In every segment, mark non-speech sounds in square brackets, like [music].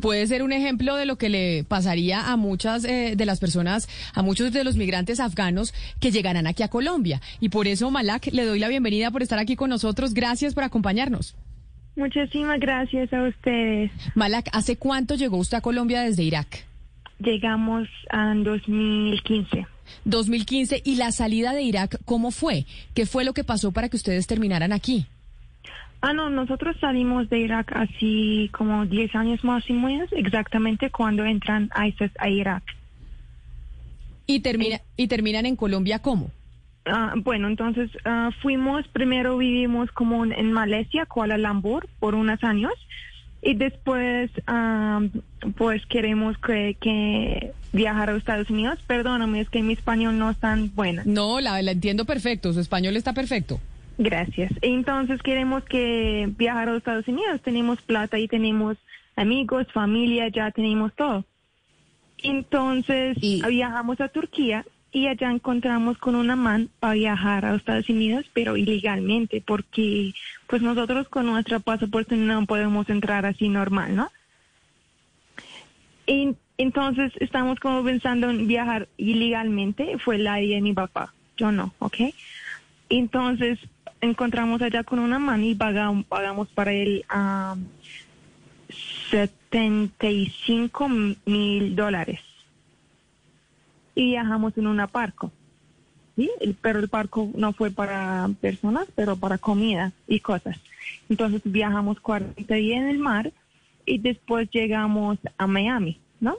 Puede ser un ejemplo de lo que le pasaría a muchas eh, de las personas, a muchos de los migrantes afganos que llegarán aquí a Colombia. Y por eso, Malak, le doy la bienvenida por estar aquí con nosotros. Gracias por acompañarnos. Muchísimas gracias a ustedes. Malak, ¿hace cuánto llegó usted a Colombia desde Irak? Llegamos en 2015. 2015. ¿Y la salida de Irak cómo fue? ¿Qué fue lo que pasó para que ustedes terminaran aquí? Ah, no, nosotros salimos de Irak así como 10 años más y menos, exactamente cuando entran ISIS a Irak. ¿Y, termina, y terminan en Colombia cómo? Ah, bueno, entonces ah, fuimos, primero vivimos como en, en Malasia, Kuala Lumpur, por unos años. Y después, ah, pues queremos que, que viajar a Estados Unidos. Perdóname, es que mi español no es tan bueno. No, la, la entiendo perfecto, su español está perfecto. Gracias. Entonces queremos que viajar a los Estados Unidos. Tenemos plata y tenemos amigos, familia, ya tenemos todo. Entonces Y- viajamos a Turquía y allá encontramos con una man para viajar a los Estados Unidos, pero ilegalmente, porque pues nosotros con nuestro pasaporte no podemos entrar así normal, ¿no? Y entonces estamos como pensando en viajar ilegalmente. Fue la idea de mi papá, yo no, ¿ok? Entonces encontramos allá con una mano y pagamos, pagamos para él ah, 75 mil dólares. Y viajamos en una barco. ¿sí? Pero el barco no fue para personas, pero para comida y cosas. Entonces viajamos 40 días en el mar y después llegamos a Miami, ¿no?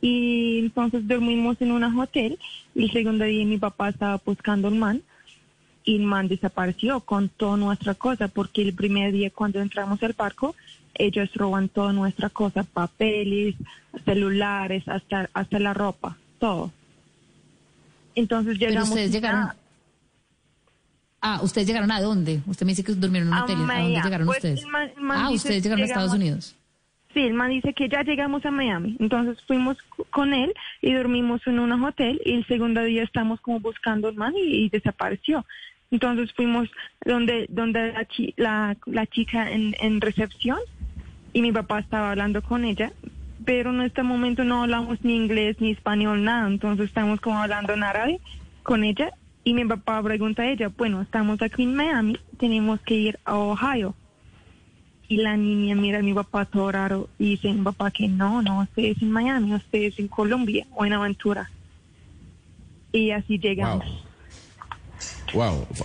Y entonces dormimos en un hotel y el segundo día mi papá estaba buscando un man y el man desapareció con toda nuestra cosa porque el primer día cuando entramos al barco ellos roban toda nuestra cosa, papeles, celulares, hasta hasta la ropa, todo. Entonces Pero llegamos ustedes llegaron. a- Ah, ¿ustedes llegaron a dónde? Usted me dice que durmieron en un hotel. ¿A dónde llegaron Pues, ustedes? man- man Ah, ustedes llegaron a Estados Unidos. Sí, el man dice que ya llegamos a Miami. Entonces fuimos con él y dormimos en un hotel y el segundo día estamos como buscando al man y, y desapareció. Entonces fuimos donde donde la, chi- la, la chica en, recepción y mi papá estaba hablando con ella, pero en este momento no hablamos ni inglés ni español, nada. Entonces estamos como hablando en árabe con ella y mi papá pregunta a ella, bueno, estamos aquí en Miami, tenemos que ir a Ohio. Y la niña mira a mi papá todo raro y dice mi papá que no, no, usted es en Miami, usted es en Colombia o en Aventura. Y así llegamos.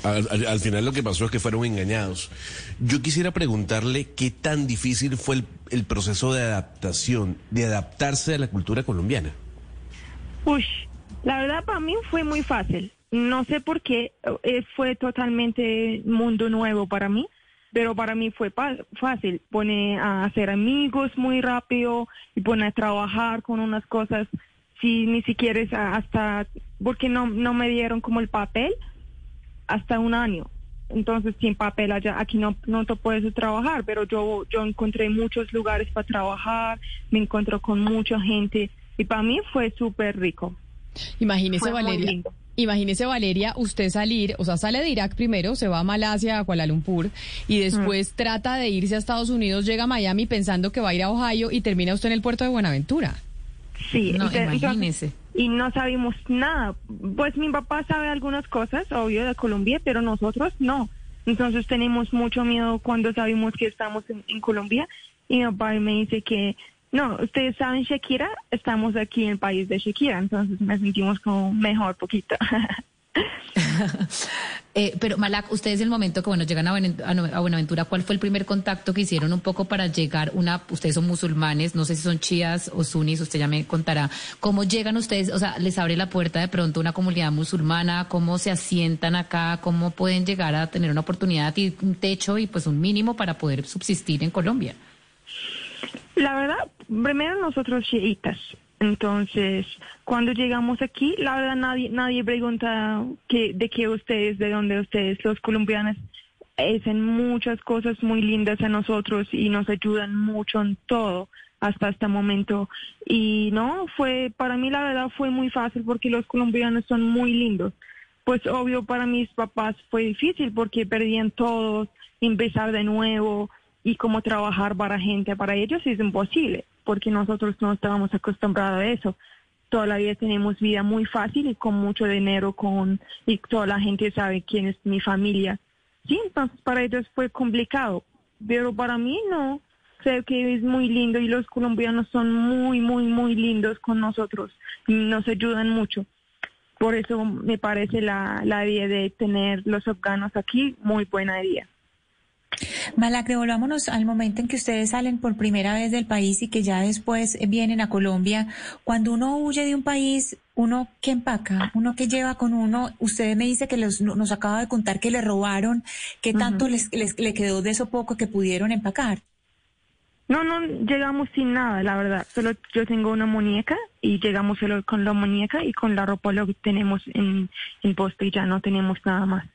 Al, al- al final lo que pasó es que fueron engañados. Yo quisiera preguntarle qué tan difícil fue el, proceso de adaptación, de adaptarse a la cultura colombiana. Uy, la verdad para mí fue muy fácil. No sé por qué, eh, fue totalmente mundo nuevo para mí, pero para mí fue fácil. Pone a hacer amigos muy rápido y pone a trabajar con unas cosas. Si ni siquiera es hasta, porque no, no me dieron como el papel hasta un año. Entonces, sin papel allá, aquí no, no te puedes trabajar, pero yo, yo encontré muchos lugares para trabajar, me encontré con mucha gente y para mí fue súper rico. Imagínese, Fue Valeria. Imagínese, Valeria, usted salir, o sea, sale de Irak primero, se va a Malasia, a Kuala Lumpur, y después Mm. trata de irse a Estados Unidos, llega a Miami pensando que va a ir a Ohio y termina usted en el puerto de Buenaventura. Sí, No, entonces- imagínese. Y no sabíamos nada. Pues mi papá sabe algunas cosas, obvio, de Colombia, pero nosotros no. Entonces tenemos mucho miedo cuando sabemos que estamos en, en Colombia. Y mi papá me dice que, no, ustedes saben Shakira, estamos aquí en el país de Shakira. Entonces me sentimos como mejor poquito. [laughs] [laughs] Eh, pero Malak, ustedes el momento que bueno llegan a, Buenaventura, ¿cuál fue el primer contacto que hicieron un poco para llegar? Una, ustedes son musulmanes, no sé si son chías o sunis, usted ya me contará. ¿Cómo llegan ustedes? O sea, les abre la puerta de pronto una comunidad musulmana, cómo se asientan acá, cómo pueden llegar a tener una oportunidad y un techo y pues un mínimo para poder subsistir en Colombia. La verdad, primero nosotros chiitas. Entonces, cuando llegamos aquí, la verdad nadie nadie pregunta que, de qué ustedes, de dónde ustedes, los colombianos, hacen muchas cosas muy lindas a nosotros y nos ayudan mucho en todo hasta este momento. Y no, fue, para mí la verdad fue muy fácil porque los colombianos son muy lindos. Pues obvio para mis papás fue difícil porque perdían todos, empezar de nuevo y cómo trabajar para gente, para ellos es imposible porque nosotros no estábamos acostumbrados a eso. Toda la vida tenemos vida muy fácil y con mucho dinero, con, y toda la gente sabe quién es mi familia. Sí, entonces para ellos fue complicado, pero para mí no. Sé que es muy lindo y los colombianos son muy, muy, muy lindos con nosotros nos ayudan mucho. Por eso me parece la, la idea de tener los afganos aquí muy buena idea. Malak, devolvámonos al momento en que ustedes salen por primera vez del país y que ya después vienen a Colombia. Cuando uno huye de un país, uno que empaca, uno que lleva con uno, usted me dice que nos acaba de contar que le robaron, ¿qué tanto les, le quedó de eso poco que pudieron empacar? No, no llegamos sin nada, la verdad. Solo yo tengo una muñeca y llegamos solo con la muñeca y con la ropa lo que tenemos en, en poste y ya no tenemos nada más.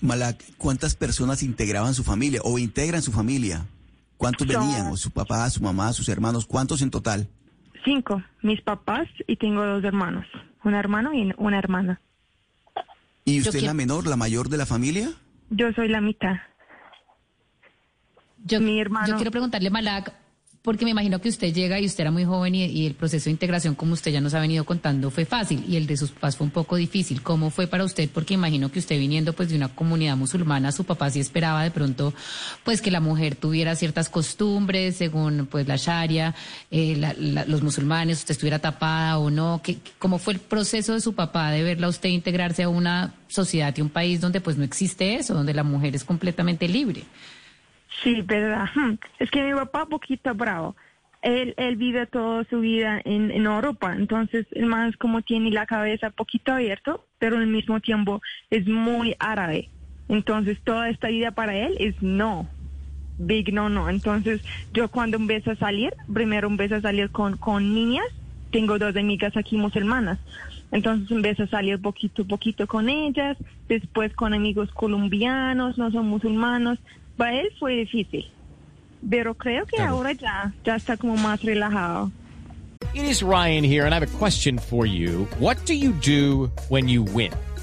Malak, ¿cuántas personas integraban su familia o integran su familia? ¿Cuántos venían? ¿O su papá, su mamá, sus hermanos? ¿Cuántos en total? Cinco, mis papás y tengo dos hermanos, un hermano y una hermana. ¿Y usted es la menor, la mayor de la familia? Yo soy la mitad. Yo, Mi hermano. Yo quiero preguntarle, Malak, porque me imagino que usted llega y usted era muy joven y, el proceso de integración, como usted ya nos ha venido contando, fue fácil y el de sus papás fue un poco difícil. ¿Cómo fue para usted? Porque imagino que usted viniendo pues de una comunidad musulmana, su papá sí esperaba de pronto pues que la mujer tuviera ciertas costumbres según pues la sharia, eh, los musulmanes, usted estuviera tapada o no. ¿Qué, ¿Cómo fue el proceso de su papá de verla a usted integrarse a una sociedad y un país donde pues no existe eso, donde la mujer es completamente libre? Sí, verdad. Es que mi papá poquito bravo. Él, él vive toda su vida en, en Europa, entonces el más como tiene la cabeza poquito abierto, pero al mismo tiempo es muy árabe. Entonces toda esta vida para él es no, big no, no. Entonces yo cuando empiezo a salir, primero empiezo a salir con, con niñas, tengo dos amigas aquí musulmanas. Entonces empiezo a salir poquito poquito con ellas, después con amigos colombianos, no son musulmanos, para él fue difícil, pero creo que ahora ya, ya está como más relajado. It is Ryan here, and I have a question for you. What do you do when you win?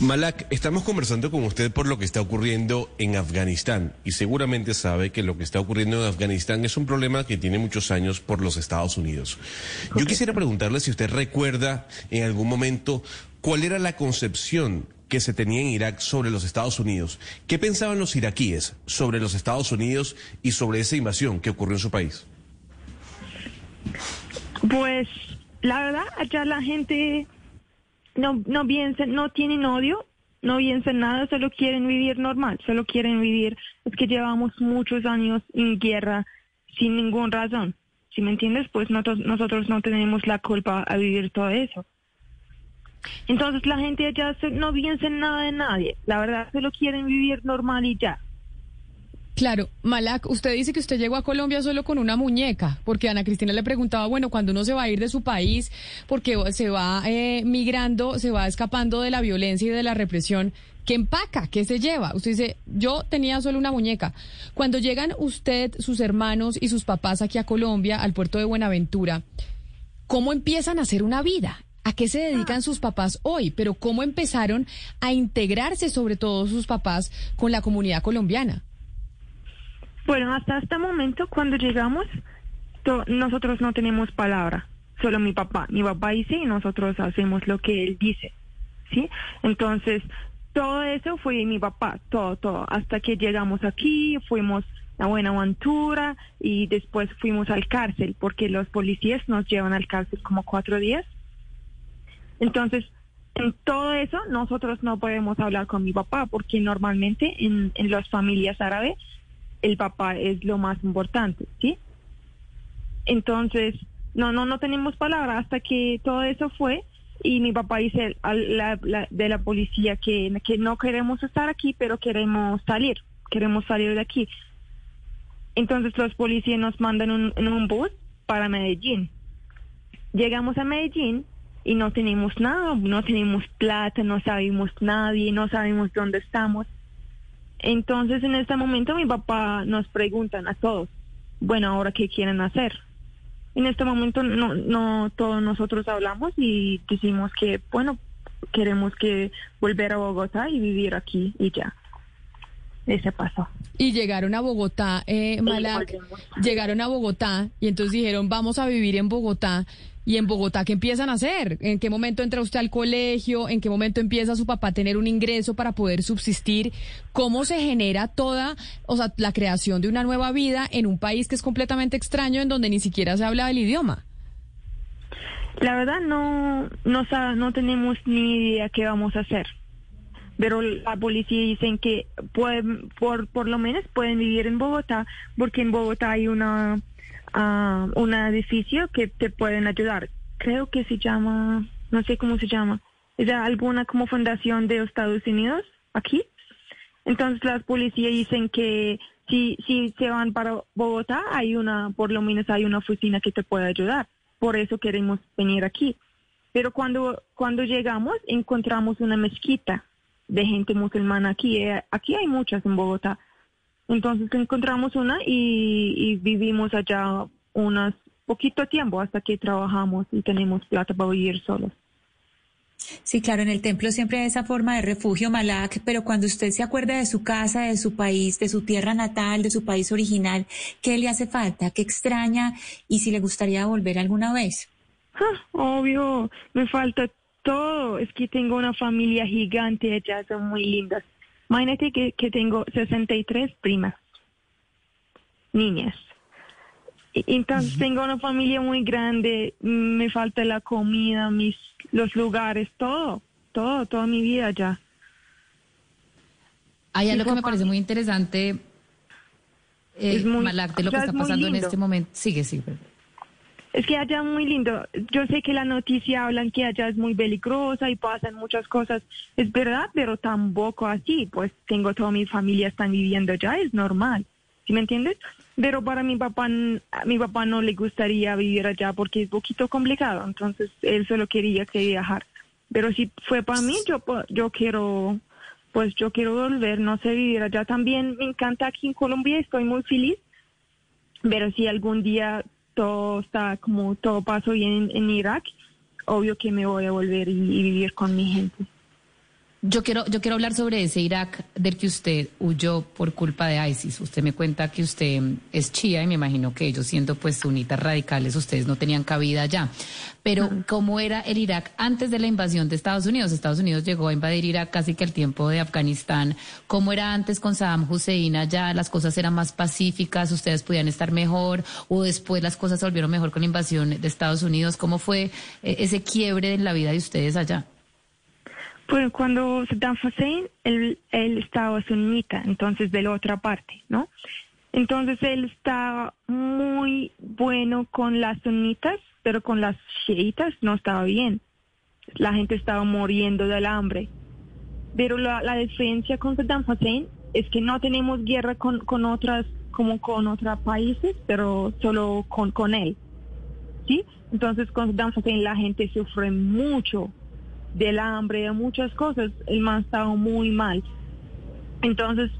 Malak, estamos conversando con usted por lo que está ocurriendo en Afganistán y seguramente sabe que lo que está ocurriendo en Afganistán es un problema que tiene muchos años por los Estados Unidos. Yo quisiera preguntarle si usted recuerda en algún momento cuál era la concepción que se tenía en Irak sobre los Estados Unidos. ¿Qué pensaban los iraquíes sobre los Estados Unidos y sobre esa invasión que ocurrió en su país? Pues la verdad, allá la gente no, no piensen, no tienen odio, no piensan nada, solo quieren vivir normal, solo quieren vivir. Es que llevamos muchos años en guerra sin ninguna razón. Si me entiendes, pues nosotros, nosotros no tenemos la culpa a vivir todo eso. Entonces la gente allá no piensa en nada de nadie. La verdad, solo quieren vivir normal y ya. Claro, Malak, usted dice que usted llegó a Colombia solo con una muñeca, porque Ana Cristina le preguntaba, bueno, cuando uno se va a ir de su país, porque se va eh, migrando, se va escapando de la violencia y de la represión, ¿qué empaca? ¿Qué se lleva? Usted dice, yo tenía solo una muñeca. Cuando llegan usted, sus hermanos y sus papás aquí a Colombia, al puerto de Buenaventura, ¿cómo empiezan a hacer una vida? ¿A qué se dedican sus papás hoy? Pero ¿cómo empezaron a integrarse, sobre todo sus papás, con la comunidad colombiana? Bueno, hasta este momento, cuando llegamos, nosotros no tenemos palabra, solo mi papá. Mi papá dice y nosotros hacemos lo que él dice, ¿sí? Entonces, todo eso fue mi papá, todo, todo. Hasta que llegamos aquí, fuimos a Buenaventura y después fuimos al cárcel, porque los policías nos llevan al cárcel como cuatro días Entonces, en todo eso, nosotros no podemos hablar con mi papá, porque normalmente en, en las familias árabes el papá es lo más importante, ¿sí? Entonces, no, no, no tenemos palabra hasta que todo eso fue y mi papá dice a la, la- de la policía que, que no queremos estar aquí, pero queremos salir, queremos salir de aquí. Entonces los policías nos mandan un- en un bus para Medellín. Llegamos a Medellín y no tenemos nada, no tenemos plata, no sabemos nadie, no sabemos dónde estamos. Entonces en este momento mi papá nos preguntan a todos, bueno, ahora qué quieren hacer. En este momento no, no todos nosotros hablamos y decimos que, bueno, queremos que volver a Bogotá y vivir aquí y ya. Ese pasó. Y llegaron a Bogotá, eh, Malak, llegaron a Bogotá y entonces dijeron, vamos a vivir en Bogotá. ¿Y en Bogotá qué empiezan a hacer? ¿En qué momento entra usted al colegio? ¿En qué momento empieza su papá a tener un ingreso para poder subsistir? ¿Cómo se genera toda, o sea, la creación de una nueva vida en un país que es completamente extraño, en donde ni siquiera se habla el idioma? La verdad no, no, no tenemos ni idea qué vamos a hacer. Pero la policía dicen que pueden, por, por lo menos pueden vivir en Bogotá, porque en Bogotá hay una, ah, un edificio que te pueden ayudar. Creo que se llama, no sé cómo se llama, es alguna como fundación de Estados Unidos aquí. Entonces las policías dicen que si, si se van para Bogotá, hay una, por lo menos hay una oficina que te puede ayudar. Por eso queremos venir aquí. Pero cuando, cuando llegamos, encontramos una mezquita de gente musulmana aquí. Eh, Aquí hay muchas en Bogotá. Entonces encontramos una y, y vivimos allá unos poquito tiempo hasta que trabajamos y tenemos plata para vivir solos. Sí, claro, en el templo siempre hay esa forma de refugio, Malak, pero cuando usted se acuerda de su casa, de su país, de su tierra natal, de su país original, ¿qué le hace falta? ¿Qué extraña? Y si le gustaría volver alguna vez. Ah, obvio, me falta todo. Es que tengo una familia gigante allá, son muy lindas. Imagínate que, que tengo 63 primas, niñas. Entonces tengo una familia muy grande, me falta la comida, mis, los lugares, todo, todo, toda mi vida allá. Hay algo que me parece muy interesante, eh, Es muy- Malak, de lo que está pasando en este momento. Sigue, sigue. Es que allá es muy lindo. Yo sé que la noticia hablan que allá es muy peligrosa y pasan muchas cosas. Es verdad, pero tampoco así. Pues tengo toda mi familia están viviendo allá, es normal. ¿Sí me entiendes? Pero para mi papá, a mi papá no le gustaría vivir allá porque es poquito complicado. Entonces él solo quería que viajar. Pero si fue para mí, yo yo quiero, pues yo quiero volver, no sé, vivir allá también. Me encanta aquí en Colombia, estoy muy feliz pero si algún día todo está como todo pasó bien en, Irak, obvio que me voy a volver y, y vivir con mi gente. Yo quiero, yo quiero hablar sobre ese Irak del que usted huyó por culpa de ISIS. Usted me cuenta que usted es chía y me imagino que ellos siendo pues sunitas radicales, ustedes no tenían cabida allá. Pero ¿cómo era el Irak antes de la invasión de Estados Unidos? Estados Unidos llegó a invadir Irak casi que al tiempo de Afganistán. ¿Cómo era antes con Saddam Hussein allá? ¿Las cosas eran más pacíficas? ¿Ustedes podían estar mejor? ¿O después las cosas se volvieron mejor con la invasión de Estados Unidos? ¿Cómo fue eh, ese quiebre en la vida de ustedes allá? Pues cuando Saddam Hussein, él, él estaba sunita, entonces de la otra parte, ¿no? Entonces él estaba muy bueno con las sunitas, pero con las chiitas no estaba bien. La gente estaba muriendo del hambre. Pero la, la diferencia con Saddam Hussein es que no tenemos guerra con, con otras, como con otros países, pero solo con, con él. ¿Sí? Entonces con Saddam Hussein la gente sufre mucho del hambre, de muchas cosas. El man estaba muy mal. Entonces,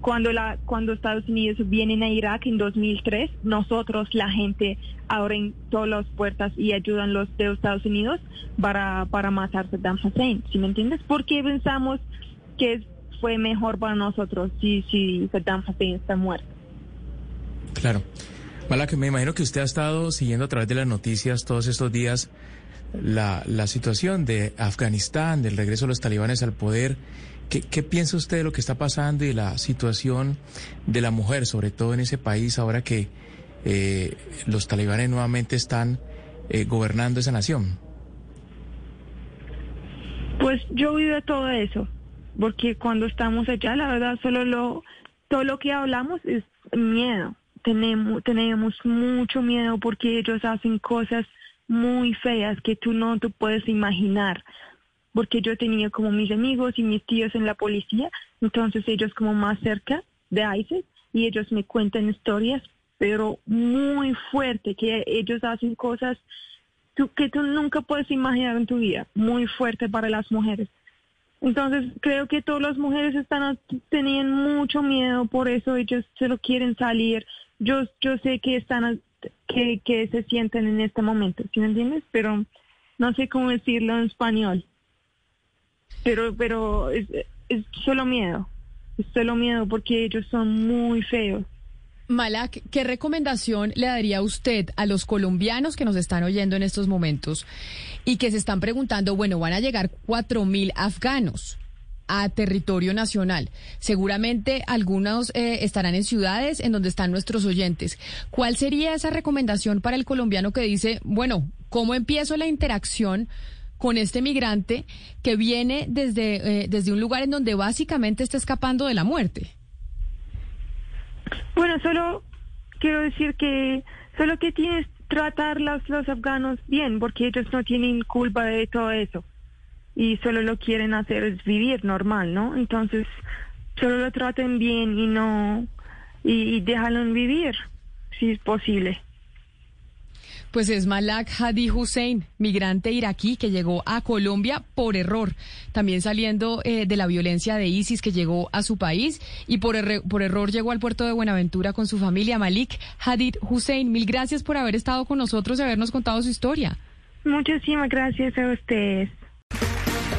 cuando la cuando Estados Unidos vienen a Irak en 2003, nosotros la gente abren todas las puertas y ayudan los de Estados Unidos para para matar a Saddam Hussein, ¿sí me entiendes? Porque pensamos que fue mejor para nosotros si si Saddam Hussein está muerto. Claro. Malak, me imagino que usted ha estado siguiendo a través de las noticias todos estos días la, la situación de Afganistán, del regreso de los talibanes al poder. ¿Qué, ¿Qué piensa usted de lo que está pasando y la situación de la mujer, sobre todo en ese país, ahora que eh, los talibanes nuevamente están eh, gobernando esa nación? Pues yo vivo todo eso, porque cuando estamos allá, la verdad, solo lo, todo lo que hablamos es miedo. Tenemos, tenemos mucho miedo porque ellos hacen cosas muy feas que tú no te puedes imaginar. Porque yo tenía como mis amigos y mis tíos en la policía, entonces ellos como más cerca de ISIS y ellos me cuentan historias, pero muy fuerte, que ellos hacen cosas que tú nunca puedes imaginar en tu vida, muy fuerte para las mujeres. Entonces creo que todas las mujeres están tenían mucho miedo, por eso ellos se lo quieren salir. Yo yo sé que están que, se sienten en este momento, ¿sí me entiendes? Pero no sé cómo decirlo en español. Pero pero es, solo miedo, es solo miedo porque ellos son muy feos. Malak, ¿qué recomendación le daría usted a los colombianos que nos están oyendo en estos momentos y que se están preguntando, bueno, van a llegar cuatro mil afganos a territorio nacional? Seguramente algunos eh, estarán en ciudades en donde están nuestros oyentes. ¿Cuál sería esa recomendación para el colombiano que dice, bueno, ¿cómo empiezo la interacción? con este migrante que viene desde, eh, desde un lugar en donde básicamente está escapando de la muerte. Bueno, solo quiero decir que solo que tienes tratar los, los afganos bien, porque ellos no tienen culpa de todo eso. Y solo lo quieren hacer es vivir normal, ¿no? Entonces, solo lo traten bien y no, y, y déjalo vivir, si es posible. Pues es Malak Hadi Hussein, migrante iraquí que llegó a Colombia por error, también saliendo eh, de la violencia de ISIS que llegó a su país y por, por error llegó al puerto de Buenaventura con su familia. Malik Hadid Hussein, mil gracias por haber estado con nosotros y habernos contado su historia. Muchísimas gracias a ustedes.